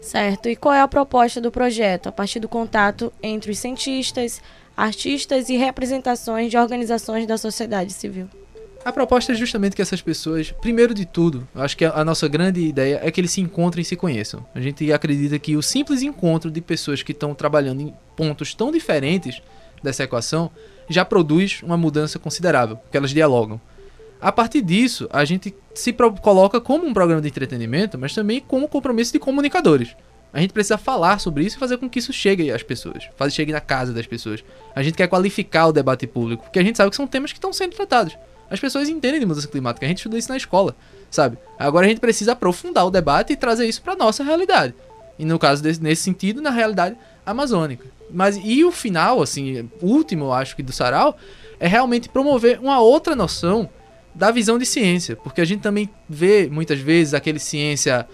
Speaker 2: Certo. E qual é a proposta do projeto? A partir do contato entre os cientistas, artistas e representações de organizações da sociedade civil.
Speaker 13: A proposta é justamente que essas pessoas, primeiro de tudo, eu acho que a, nossa grande ideia é que eles se encontrem e se conheçam. A gente acredita que o simples encontro de pessoas que estão trabalhando em pontos tão diferentes dessa equação já produz uma mudança considerável, porque elas dialogam. A partir disso, a gente se coloca como um programa de entretenimento, mas também com o compromisso de comunicadores. A gente precisa falar sobre isso e fazer com que isso chegue às pessoas, fazer chegue na casa das pessoas. A gente quer qualificar o debate público, porque a gente sabe que são temas que estão sendo tratados. As pessoas entendem de mudança climática, a gente estudou isso na escola, sabe? Agora a gente precisa aprofundar o debate e trazer isso para nossa realidade. E no caso desse, nesse sentido, na realidade amazônica. Mas e o final, assim, último, eu acho que do Sarau, é realmente promover uma outra noção da visão de ciência, porque a gente também vê muitas vezes aquele ciência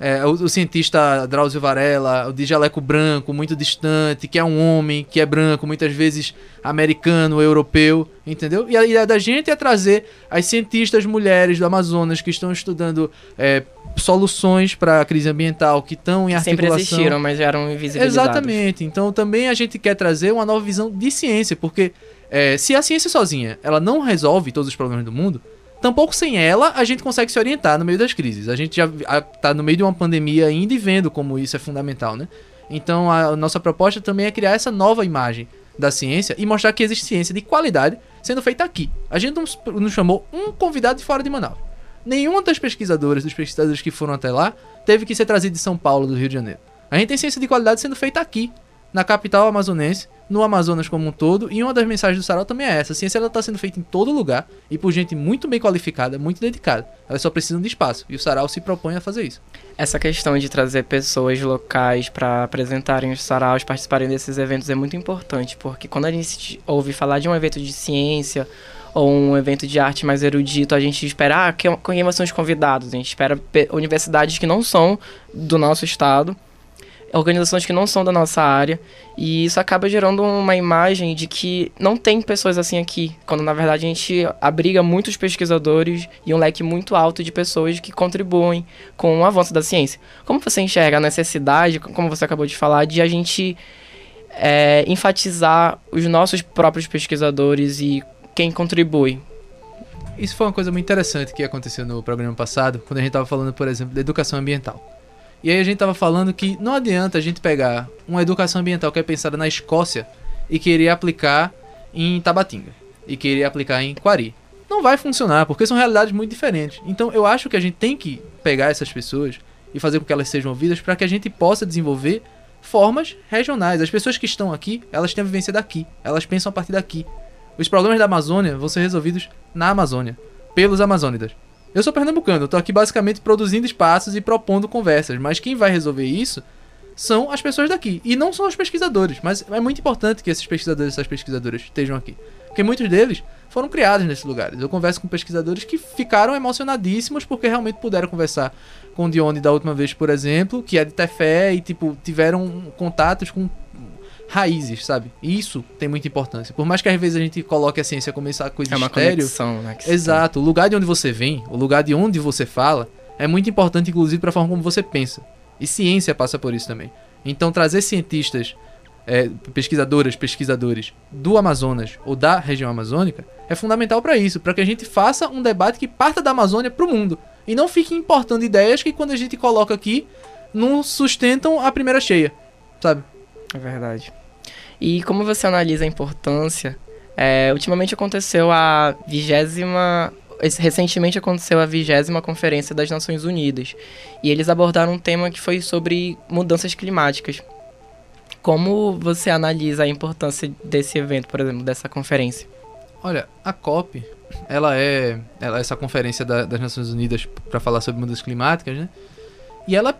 Speaker 13: é, o, o cientista Drauzio Varela, o de jaleco branco, muito distante, que é um homem, que é branco, muitas vezes americano, europeu, entendeu? E a ideia da gente é trazer as cientistas mulheres do Amazonas que estão estudando é, soluções para a crise ambiental, que estão em
Speaker 6: Sempre
Speaker 13: articulação.
Speaker 6: existiram, mas eram invisibilizados.
Speaker 13: Exatamente. Então também a gente quer trazer uma nova visão de ciência, porque é, se a ciência sozinha ela não resolve todos os problemas do mundo, tampouco sem ela a gente consegue se orientar no meio das crises. A gente já está no meio de uma pandemia ainda e vendo como isso é fundamental, né? Então a nossa proposta também é criar essa nova imagem da ciência e mostrar que existe ciência de qualidade sendo feita aqui. A gente não nos chamou um convidado de fora de Manaus. Nenhuma das pesquisadoras, dos pesquisadores que foram até lá, teve que ser trazido de São Paulo, do Rio de Janeiro. A gente tem ciência de qualidade sendo feita aqui, na capital amazonense, no Amazonas como um todo, e uma das mensagens do Sarau também é essa. A ciência está sendo feita em todo lugar e por gente muito bem qualificada, muito dedicada. Elas só precisam de espaço e o Sarau se propõe a fazer isso.
Speaker 6: Essa questão de trazer pessoas locais para apresentarem os saraus, participarem desses eventos é muito importante, porque quando a gente ouve falar de um evento de ciência ou um evento de arte mais erudito, a gente espera ah, que- quem são os convidados, a gente espera pe- universidades que não são do nosso estado, organizações que não são da nossa área, e isso acaba gerando uma imagem de que não tem pessoas assim aqui, quando na verdade a gente abriga muitos pesquisadores e um leque muito alto de pessoas que contribuem com o avanço da ciência. Como você enxerga a necessidade, como você acabou de falar, de a gente é, enfatizar os nossos próprios pesquisadores e quem contribui?
Speaker 13: Isso foi uma coisa muito interessante que aconteceu no programa passado, quando a gente estava falando, por exemplo, da educação ambiental. E aí a gente estava falando que não adianta a gente pegar uma educação ambiental que é pensada na Escócia e querer aplicar em Tabatinga e querer aplicar em Quari. Não vai funcionar, porque são realidades muito diferentes. Então eu acho que a gente tem que pegar essas pessoas e fazer com que elas sejam ouvidas para que a gente possa desenvolver formas regionais. As pessoas que estão aqui, elas têm a vivência daqui, elas pensam a partir daqui. Os problemas da Amazônia vão ser resolvidos na Amazônia, pelos amazônidas. Eu sou pernambucano, eu tô aqui basicamente produzindo espaços e propondo conversas, mas quem vai resolver isso são as pessoas daqui. E não são os pesquisadores, mas é muito importante que esses pesquisadores e essas pesquisadoras estejam aqui. Porque muitos deles foram criados nesses lugares. Eu converso com pesquisadores que ficaram emocionadíssimos porque realmente puderam conversar com o Dione da última vez, por exemplo, que é de Tefé e tipo tiveram contatos com raízes, sabe? E isso tem muita importância. Por mais que às vezes a gente coloque a ciência como essa coisa
Speaker 6: É uma
Speaker 13: estéreo,
Speaker 6: conexão, né,
Speaker 13: Exato. O lugar de onde você vem, o lugar de onde você fala, é muito importante, inclusive, para a forma como você pensa. E ciência passa por isso também. Então, trazer cientistas, é, pesquisadoras, pesquisadores do Amazonas ou da região amazônica é fundamental para isso, para que a gente faça um debate que parta da Amazônia para o mundo e não fique importando ideias que quando a gente coloca aqui não sustentam a primeira cheia, sabe?
Speaker 6: É verdade. E como você analisa a importância? é, ultimamente aconteceu a vigésima. Recentemente aconteceu a vigésima Conferência das Nações Unidas. E eles abordaram um tema que foi sobre mudanças climáticas. Como você analisa a importância desse evento, por exemplo, dessa conferência?
Speaker 13: Olha, a COP, ela é, ela é essa conferência da- das Nações Unidas para falar sobre mudanças climáticas, né? E ela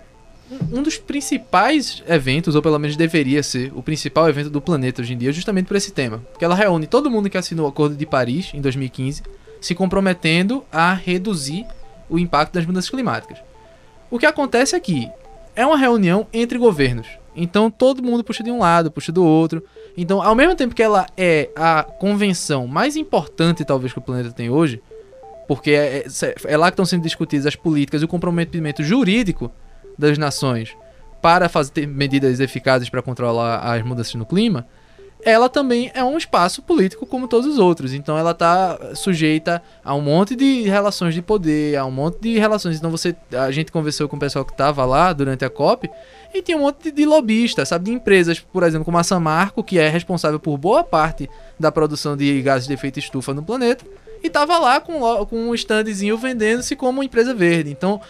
Speaker 13: um- dos principais eventos, ou pelo menos deveria ser o principal evento do planeta hoje em dia, justamente por esse tema. Porque ela reúne todo mundo que assinou o Acordo de Paris em 2015, se comprometendo a reduzir o impacto das mudanças climáticas. O que acontece é que é uma reunião entre governos. Então todo mundo puxa de um lado, puxa do outro. Então, ao mesmo tempo que ela é a convenção mais importante, talvez, que o planeta tem hoje, porque é, é- é lá que estão sendo discutidas as políticas e o comprometimento jurídico das nações para fazer medidas eficazes para controlar as mudanças no clima, ela também é um espaço político como todos os outros. Então ela está sujeita a um monte de relações de poder, a um monte de relações. Então você, a gente conversou com o pessoal que estava lá durante a COP e tinha um monte de, de lobistas, sabe, de empresas, por exemplo, como a Samarco, que é responsável por boa parte da produção de gases de efeito estufa no planeta, e estava lá com, com um standzinho vendendo-se como empresa verde. Então,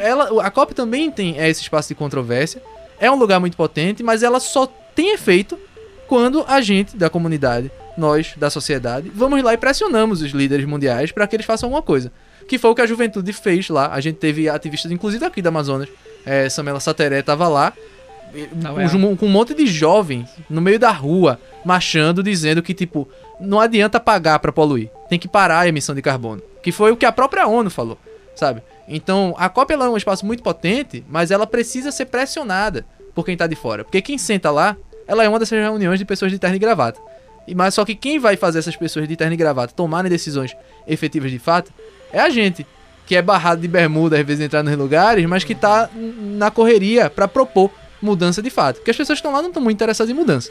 Speaker 13: ela, a COP também tem é, esse espaço de controvérsia. É um lugar muito potente, mas ela só tem efeito quando a gente da comunidade, nós da sociedade, vamos lá e pressionamos os líderes mundiais para que eles façam alguma coisa. Que foi o que a juventude fez lá. A gente teve ativistas, inclusive aqui da Amazonas. É, Samela Sateré tava lá. com, com um monte de jovens no meio da rua, marchando, dizendo que, tipo, não adianta pagar para poluir. Tem que parar a emissão de carbono. Que foi o que a própria ONU falou, sabe? Então, a COP ela é um espaço muito potente, mas ela precisa ser pressionada por quem tá de fora. Porque quem senta lá, ela é uma dessas reuniões de pessoas de terno e gravata. E mas só que quem vai fazer essas pessoas de terno e gravata tomarem decisões efetivas de fato é a gente, que é barrado de bermuda às vezes entrar nos lugares, mas que tá na correria para propor mudança de fato. Porque as pessoas que estão lá não estão muito interessadas em mudança.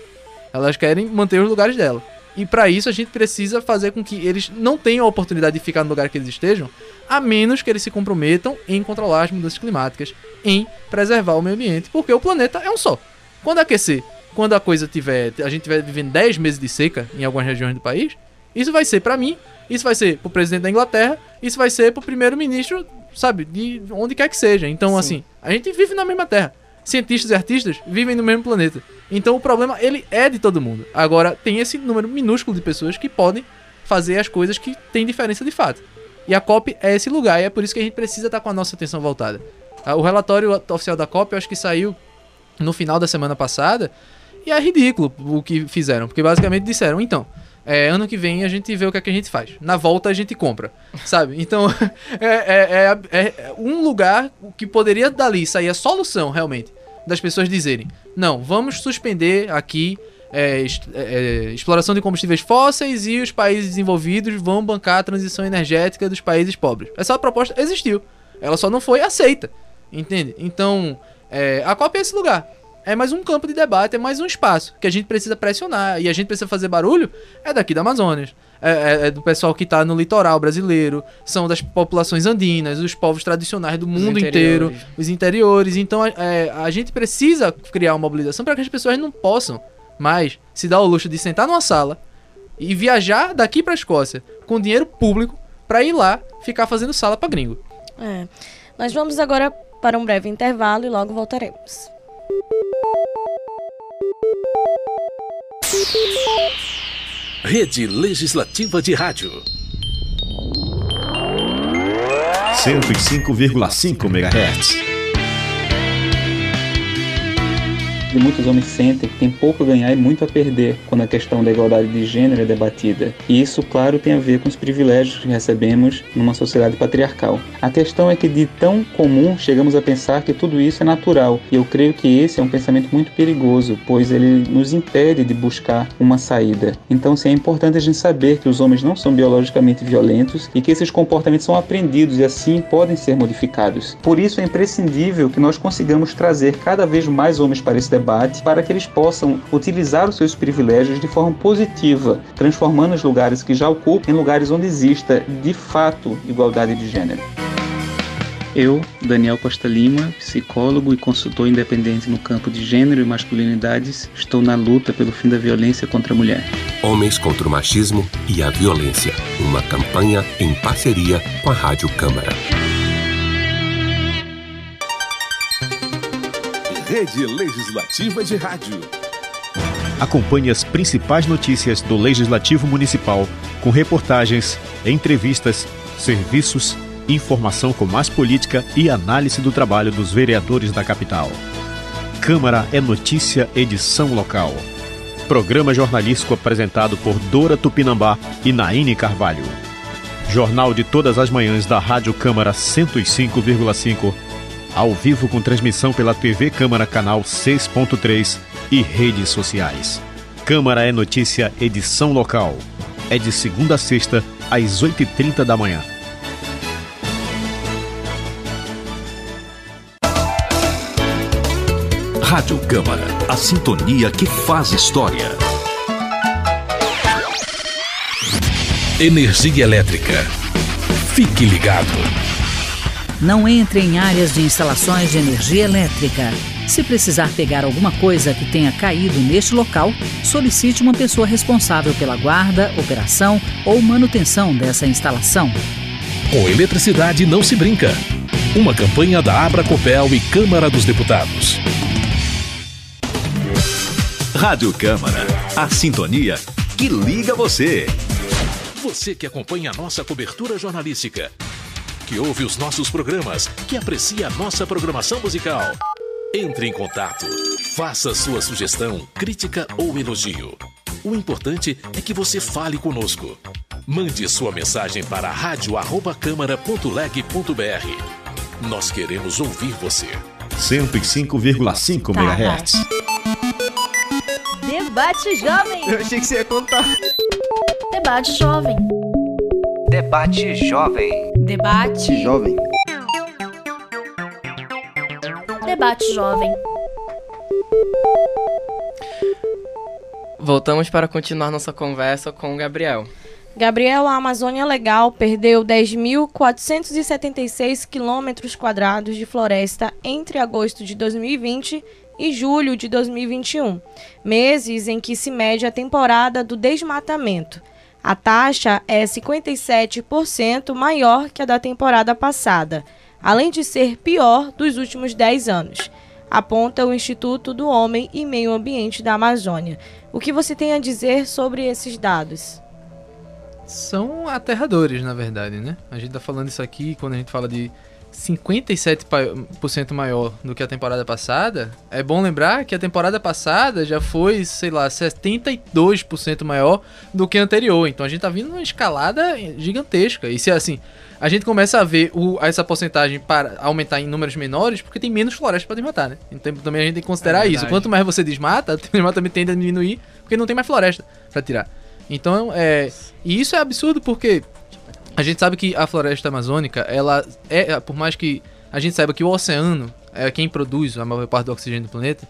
Speaker 13: Elas querem manter os lugares dela. E para isso a gente precisa fazer com que eles não tenham a oportunidade de ficar no lugar que eles estejam, a menos que eles se comprometam em controlar as mudanças climáticas, em preservar o meio ambiente, porque o planeta é um só. Quando aquecer, quando a coisa tiver, a gente tiver vivendo 10 meses de seca em algumas regiões do país, isso vai ser para mim, isso vai ser pro presidente da Inglaterra, isso vai ser pro primeiro-ministro, sabe, de onde quer que seja. Então, Sim. assim, a gente vive na mesma terra cientistas e artistas vivem no mesmo planeta. Então o problema ele é de todo mundo. Agora tem esse número minúsculo de pessoas que podem fazer as coisas que têm diferença de fato. E a COP é esse lugar e é por isso que a gente precisa estar com a nossa atenção voltada. Ah, o relatório oficial da COP eu acho que saiu no final da semana passada e é ridículo o que fizeram, porque basicamente disseram, então, é, ano que vem a gente vê o que, é que a gente faz. Na volta a gente compra, sabe? Então é, é, é, é, um lugar que poderia dali sair a solução realmente das pessoas dizerem: não, vamos suspender aqui é, é, exploração de combustíveis fósseis e os países desenvolvidos vão bancar a transição energética dos países pobres. Essa proposta existiu, ela só não foi aceita, entende? Então é, a COP é esse lugar é mais um campo de debate, é mais um espaço que a gente precisa pressionar e a gente precisa fazer barulho. É daqui da Amazônia, é, é, é do pessoal que está no litoral brasileiro, são das populações andinas, os povos tradicionais do mundo os inteiro, os interiores. Então é, a gente precisa criar uma mobilização para que as pessoas não possam mais se dar o luxo de sentar numa sala e viajar daqui para a Escócia com dinheiro público para ir lá ficar fazendo sala para gringo.
Speaker 2: É. Nós vamos agora para um breve intervalo e logo voltaremos.
Speaker 1: Rede Legislativa de Rádio. 105,5 MHz.
Speaker 15: E muitos homens sentem que tem pouco a ganhar e muito a perder quando a questão da igualdade de gênero é debatida. E isso, claro, tem a ver com os privilégios que recebemos numa sociedade patriarcal. A questão é que de tão comum chegamos a pensar que tudo isso é natural, e eu creio que esse é um pensamento muito perigoso, pois ele nos impede de buscar uma saída. Então, sim, é importante a gente saber que os homens não são biologicamente violentos e que esses comportamentos são aprendidos e assim podem ser modificados. Por isso é imprescindível que nós consigamos trazer cada vez mais homens para esse debate debate para que eles possam utilizar os seus privilégios de forma positiva, transformando os lugares que já ocupam em lugares onde exista de fato igualdade de gênero. Eu, Daniel Costa Lima, psicólogo e consultor independente no campo de gênero e masculinidades, estou na luta pelo fim da violência contra a mulher.
Speaker 16: Homens contra o machismo e a violência. Uma campanha em parceria com a Rádio Câmara.
Speaker 1: Rede Legislativa de Rádio.
Speaker 8: Acompanhe as principais notícias do Legislativo Municipal com reportagens, entrevistas, serviços, informação com mais política e análise do trabalho dos vereadores da capital. Câmara é Notícia, edição local. Programa jornalístico apresentado por Dora Tupinambá e Naine Carvalho. Jornal de todas as manhãs da Rádio Câmara 105,5 ao vivo com transmissão pela TV Câmara Canal 6.3 e redes sociais. Câmara é Notícia, edição local. É de segunda a sexta, às 8h30 da manhã.
Speaker 1: Rádio Câmara, a sintonia que faz história. Energia elétrica. Fique ligado.
Speaker 17: Não entre em áreas de instalações de energia elétrica. Se precisar pegar alguma coisa que tenha caído neste local, solicite uma pessoa responsável pela guarda, operação ou manutenção dessa instalação.
Speaker 1: Com eletricidade não se brinca. Uma campanha da Abra Copel e Câmara dos Deputados. Rádio Câmara, a sintonia que liga você. Você que acompanha a nossa cobertura jornalística que ouve os nossos programas, que aprecia a nossa programação musical. Entre em contato. Faça sua sugestão, crítica ou elogio. O importante é que você fale conosco. Mande sua mensagem para rádio@câmara.leg.br. Nós queremos ouvir você.
Speaker 8: 105,5
Speaker 12: Tá,
Speaker 8: MHz.
Speaker 12: Debate Jovem.
Speaker 18: Eu achei que você ia contar.
Speaker 12: Debate Jovem.
Speaker 5: Debate Jovem.
Speaker 12: Debate.
Speaker 18: Jovem.
Speaker 12: Debate Jovem.
Speaker 6: Voltamos para continuar nossa conversa com o Gabriel.
Speaker 2: Gabriel, a Amazônia Legal perdeu 10.476 quilômetros quadrados de floresta entre agosto de 2020 e julho de 2021, meses em que se mede a temporada do desmatamento. A taxa é 57% maior que a da temporada passada, além de ser pior dos últimos 10 anos, aponta o Instituto do Homem e Meio Ambiente da Amazônia. O que você tem a dizer sobre esses dados?
Speaker 13: São aterradores, na verdade, né? A gente tá falando isso aqui quando a gente fala de 57% maior do que a temporada passada. É bom lembrar que a temporada passada já foi, sei lá, 72% maior do que a anterior. Então a gente tá vindo numa escalada gigantesca. E se assim, a gente começa a ver o, essa porcentagem para aumentar em números menores porque tem menos floresta para desmatar, né? Então também a gente tem que considerar
Speaker 6: É
Speaker 13: isso. Quanto mais você desmata, o desmatamento tende a diminuir porque não tem mais floresta para tirar. Então, é. E isso é absurdo porque a gente sabe que a floresta amazônica, ela é. Por mais que a gente saiba que o oceano é quem produz a maior parte do oxigênio do planeta,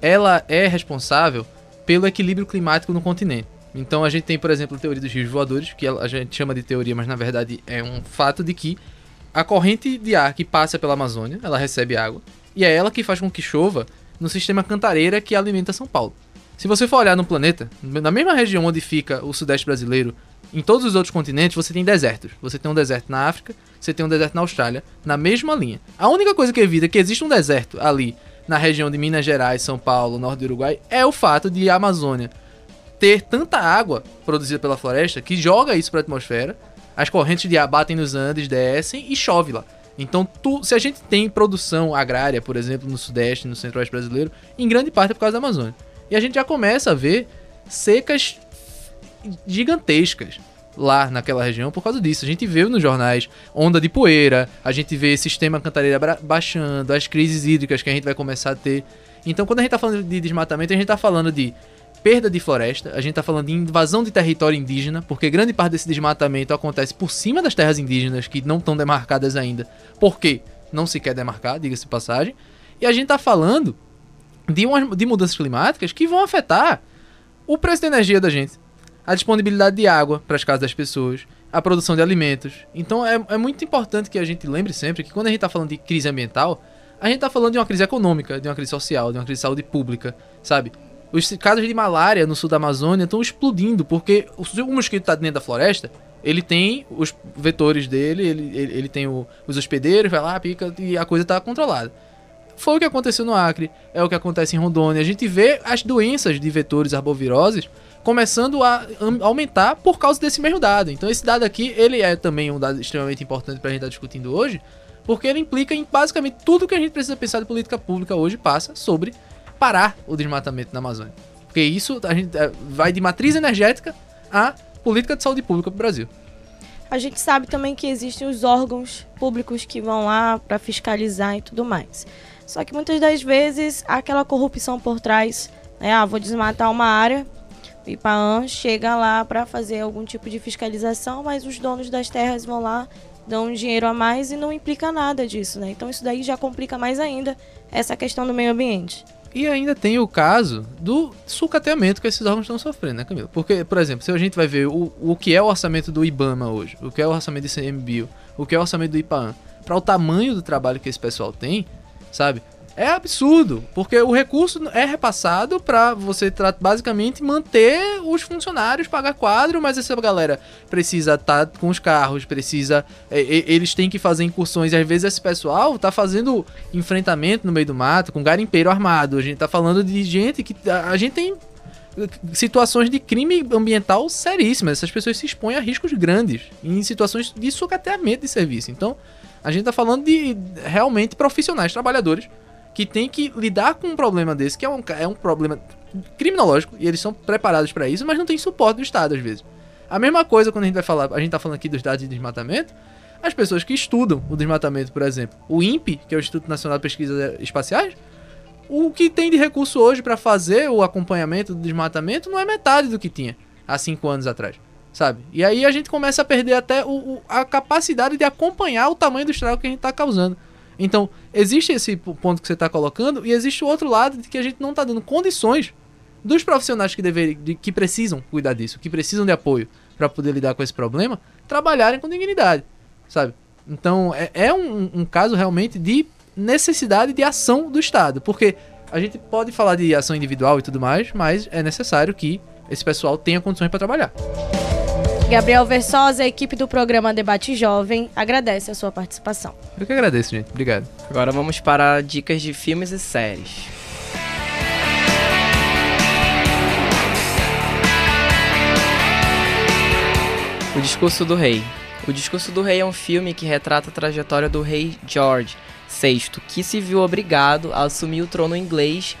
Speaker 13: ela é responsável pelo equilíbrio climático no continente. Então a gente tem, por exemplo, a teoria dos rios voadores, que a gente chama de teoria, mas na verdade é um fato de que a corrente de ar que passa pela Amazônia, ela recebe água, e é ela que faz com que chova no sistema cantareira que alimenta São Paulo. Se você for olhar no planeta, na mesma região onde fica o sudeste brasileiro, em todos os outros continentes você tem desertos. Você tem um deserto na África, você tem um deserto na Austrália, na mesma linha. A única coisa que evita que existe um deserto ali na região de Minas Gerais, São Paulo, norte do Uruguai, é o fato de a Amazônia ter tanta água produzida pela floresta que joga isso para a atmosfera, as correntes de ar batem nos Andes, descem e chove lá. Então, tu- se a gente tem produção agrária, por exemplo, no Sudeste, no Centro-Oeste brasileiro, em grande parte é por causa da Amazônia. E a gente já começa a ver secas gigantescas lá naquela região por causa disso. A gente vê nos jornais onda de poeira, a gente vê sistema cantareira baixando, as crises hídricas que a gente vai começar a ter. Então, quando a gente tá falando de desmatamento, a gente tá falando de perda de floresta, a gente tá falando de invasão de território indígena, porque grande parte desse desmatamento acontece por cima das terras indígenas que não estão demarcadas ainda. Por quê? Não se quer demarcar, diga-se passagem. E a gente tá falando de, umas, de mudanças climáticas que vão afetar o preço da energia da gente, a disponibilidade de água para as casas das pessoas, a produção de alimentos. Então é, é muito importante que a gente lembre sempre que quando a gente está falando de crise ambiental, a gente está falando de uma crise econômica, de uma crise social, de uma crise de saúde pública, sabe? Os casos de malária no sul da Amazônia estão explodindo porque o, o mosquito está dentro da floresta, ele tem os vetores dele, ele, ele, ele tem o- os hospedeiros, vai lá, pica e a coisa está controlada. Foi o que aconteceu no Acre, é o que acontece em Rondônia. A gente vê as doenças de vetores arboviroses começando a aumentar por causa desse mesmo dado. Então esse dado aqui, ele é também um dado extremamente importante para a gente estar discutindo hoje, porque ele implica em basicamente tudo que a gente precisa pensar de política pública hoje passa sobre parar o desmatamento na Amazônia. Porque isso a gente eh, vai de matriz energética a política de saúde pública para o Brasil.
Speaker 2: A gente sabe também que existem os órgãos públicos que vão lá para fiscalizar e tudo mais. Só que muitas das vezes há aquela corrupção por trás, né? Ah, vou desmatar uma área, IPAAN chega lá para fazer algum tipo de fiscalização, mas os donos das terras vão lá, dão um dinheiro a mais e não implica nada disso, né? Então isso daí já complica mais ainda essa questão do meio ambiente.
Speaker 13: E ainda tem o caso do sucateamento que esses órgãos estão sofrendo, né, Camila? Porque, por exemplo, se a gente vai ver o, o que é o orçamento do IBAMA hoje, o que é o orçamento do ICMBio, o que é o orçamento do IPAAN, para o tamanho do trabalho que esse pessoal tem, sabe? É absurdo, porque o recurso é repassado para você basicamente manter os funcionários, pagar quadro, mas essa galera precisa estar com os carros, precisa. é, eles têm que fazer incursões, e às vezes esse pessoal tá fazendo enfrentamento no meio do mato com garimpeiro armado. A gente tá falando de gente que. A, gente tem situações de crime ambiental seríssimas. Essas pessoas se expõem a riscos grandes em situações de sucateamento de serviço. Então, a gente tá falando de realmente profissionais, trabalhadores, que têm que lidar com um problema desse, que é um, é um problema criminológico, e eles são preparados para isso, mas não tem suporte do Estado às vezes. A mesma coisa quando a gente vai falar, a gente tá falando aqui dos dados de desmatamento, as pessoas que estudam o desmatamento, por exemplo. O INPE, que é o Instituto Nacional de Pesquisas Espaciais, o que tem de recurso hoje para fazer o acompanhamento do desmatamento não é metade do que tinha há cinco anos atrás, sabe? E aí a gente começa a perder até o, o, a capacidade de acompanhar o tamanho do estrago que a gente está causando. Então, existe esse ponto que você está colocando e existe o outro lado de que a gente não está dando condições dos profissionais que, dever, de, que precisam cuidar disso, que precisam de apoio para poder lidar com esse problema, trabalharem com dignidade, sabe? Então, é, é um, um caso realmente de necessidade de ação do Estado, porque a gente pode falar de ação individual e tudo mais, mas é necessário que esse pessoal tenha condições para trabalhar.
Speaker 2: Gabriel Versosa, a equipe do programa Debate Jovem, agradece a sua participação.
Speaker 13: Eu que agradeço, gente. Obrigado.
Speaker 6: Agora vamos para dicas de filmes e séries. O Discurso do Rei. O Discurso do Rei é um filme que retrata a trajetória do rei George VI, que se viu obrigado a assumir o trono inglês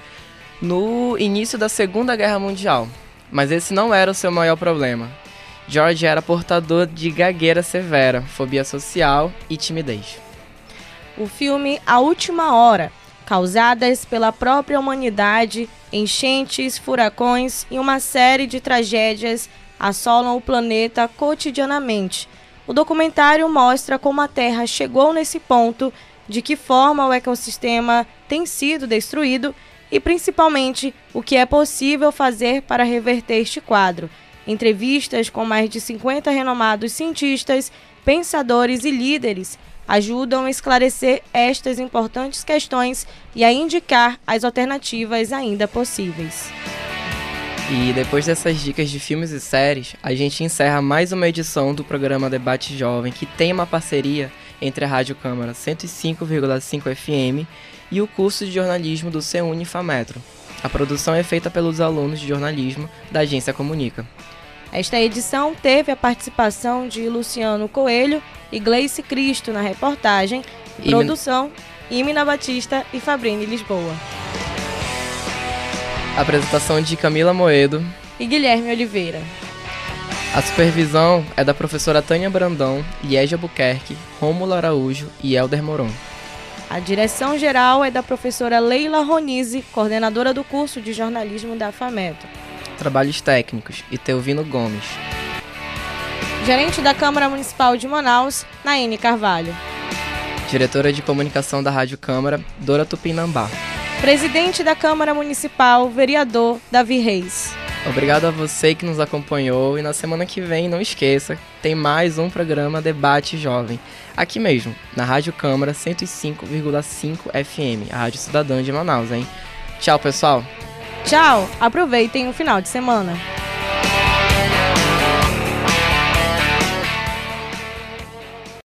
Speaker 6: no início da Segunda Guerra Mundial. Mas esse não era o seu maior problema. George era portador de gagueira severa, fobia social e timidez.
Speaker 2: O filme A Última Hora, causadas pela própria humanidade, enchentes, furacões e uma série de tragédias assolam o planeta cotidianamente. O documentário mostra como a Terra chegou nesse ponto, de que forma o ecossistema tem sido destruído e principalmente o que é possível fazer para reverter este quadro. Entrevistas com mais de 50 renomados cientistas, pensadores e líderes ajudam a esclarecer estas importantes questões e a indicar as alternativas ainda possíveis.
Speaker 6: E depois dessas dicas de filmes e séries, a gente encerra mais uma edição do programa Debate Jovem, que tem uma parceria entre a Rádio Câmara 105,5 FM e o curso de jornalismo do CEUNI Fametro. A produção é feita pelos alunos de jornalismo da agência Comunica.
Speaker 2: Esta edição teve a participação de Luciano Coelho e Gleice Cristo na reportagem, e produção Imina Batista e Fabrini Lisboa.
Speaker 6: Apresentação de Camila Moedo
Speaker 2: e Guilherme Oliveira.
Speaker 6: A supervisão é da professora Tânia Brandão, Liege Buquerque, Rômulo Araújo e Helder Moron.
Speaker 2: A direção geral é da professora Leila Ronise, coordenadora do curso de jornalismo da FAMETO.
Speaker 6: Trabalhos técnicos, Iteuvino Gomes.
Speaker 2: Gerente da Câmara Municipal de Manaus, Naine Carvalho.
Speaker 6: Diretora de Comunicação da Rádio Câmara, Dora Tupinambá.
Speaker 2: Presidente da Câmara Municipal, vereador Davi Reis.
Speaker 6: Obrigado a você que nos acompanhou e na semana que vem, não esqueça, tem mais um programa Debate Jovem, aqui mesmo, na Rádio Câmara 105,5 FM, a Rádio Cidadã de Manaus, hein? Tchau, pessoal!
Speaker 2: Tchau, aproveitem o final de semana.